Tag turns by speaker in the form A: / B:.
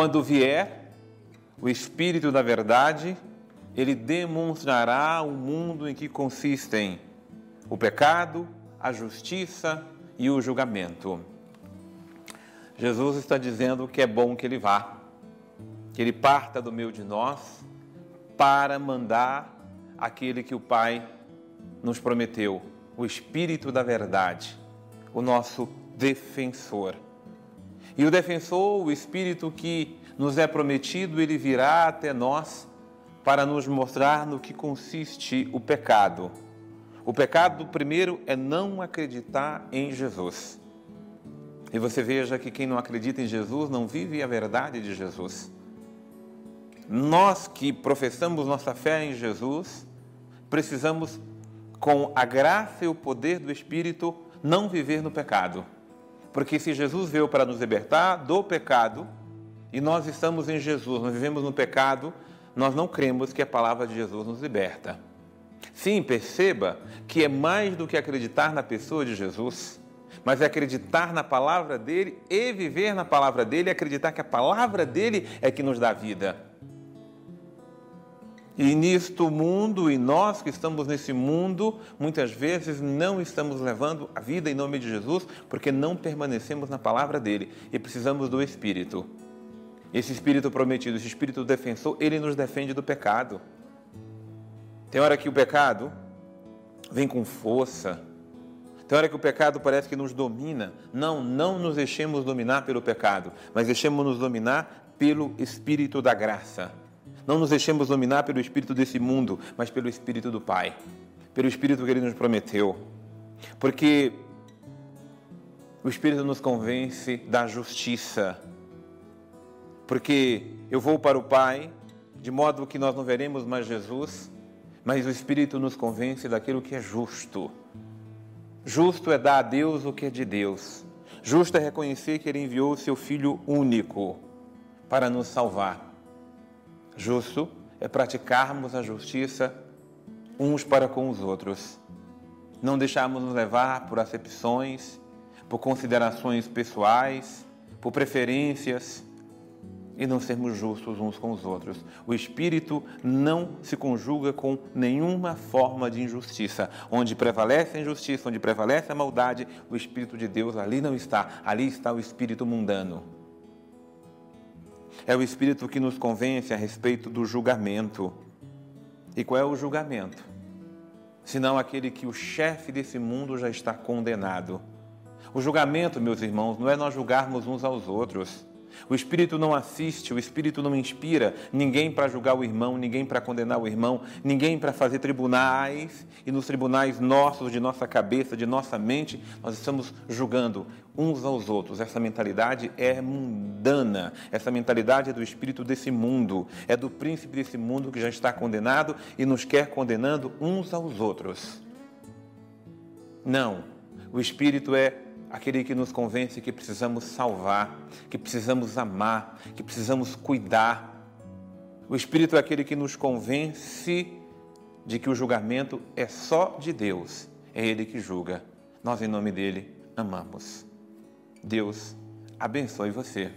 A: quando vier o Espírito da Verdade, ele demonstrará o mundo em que consistem o pecado, a justiça e o julgamento. Jesus está dizendo que é bom que ele vá, que ele parta do meio de nós para mandar aquele que o Pai nos prometeu, o Espírito da Verdade, o nosso defensor. E o defensor, o Espírito que nos é prometido, ele virá até nós para nos mostrar no que consiste o pecado. O pecado, primeiro, é não acreditar em Jesus. E você veja que quem não acredita em Jesus não vive a verdade de Jesus. Nós que professamos nossa fé em Jesus, precisamos, com a graça e o poder do Espírito, não viver no pecado. Porque se Jesus veio para nos libertar do pecado, e nós estamos em Jesus, nós vivemos no pecado, nós não cremos que a palavra de Jesus nos liberta. Sim, perceba que é mais do que acreditar na pessoa de Jesus, mas é acreditar na palavra dele e viver na palavra dele, acreditar que a palavra dele é que nos dá vida. E nisto mundo, e nós que estamos nesse mundo, muitas vezes não estamos levando a vida em nome de Jesus, porque não permanecemos na palavra dele e precisamos do Espírito. Esse Espírito prometido, esse Espírito defensor, ele nos defende do pecado. Tem hora que o pecado vem com força. Tem hora que o pecado parece que nos domina. Não, não nos deixemos dominar pelo pecado, mas deixemos-nos dominar pelo Espírito da graça. Não nos deixemos dominar pelo Espírito desse mundo, mas pelo Espírito do Pai, pelo Espírito que Ele nos prometeu. Porque o Espírito nos convence da justiça. Porque eu vou para o Pai, de modo que nós não veremos mais Jesus, mas o Espírito nos convence daquilo que é justo. Justo é dar a Deus o que é de Deus. Justo é reconhecer que Ele enviou o seu Filho único para nos salvar. Justo é praticarmos a justiça uns para com os outros. Não deixarmos nos levar por acepções, por considerações pessoais, por preferências e não sermos justos uns com os outros. O Espírito não se conjuga com nenhuma forma de injustiça. Onde prevalece a injustiça, onde prevalece a maldade, o Espírito de Deus ali não está. Ali está o Espírito mundano. É o Espírito que nos convence a respeito do julgamento. E qual é o julgamento? Senão aquele que o chefe desse mundo já está condenado. O julgamento, meus irmãos, não é nós julgarmos uns aos outros. O Espírito não assiste, o Espírito não inspira ninguém para julgar o irmão, ninguém para condenar o irmão, ninguém para fazer tribunais e nos tribunais nossos, de nossa cabeça, de nossa mente, nós estamos julgando uns aos outros. Essa mentalidade é mundana, essa mentalidade é do espírito desse mundo, é do príncipe desse mundo que já está condenado e nos quer condenando uns aos outros. Não, o espírito é aquele que nos convence que precisamos salvar, que precisamos amar, que precisamos cuidar. O Espírito é aquele que nos convence de que o julgamento é só de Deus, é Ele que julga. Nós, em nome dele, amamos. Deus abençoe você.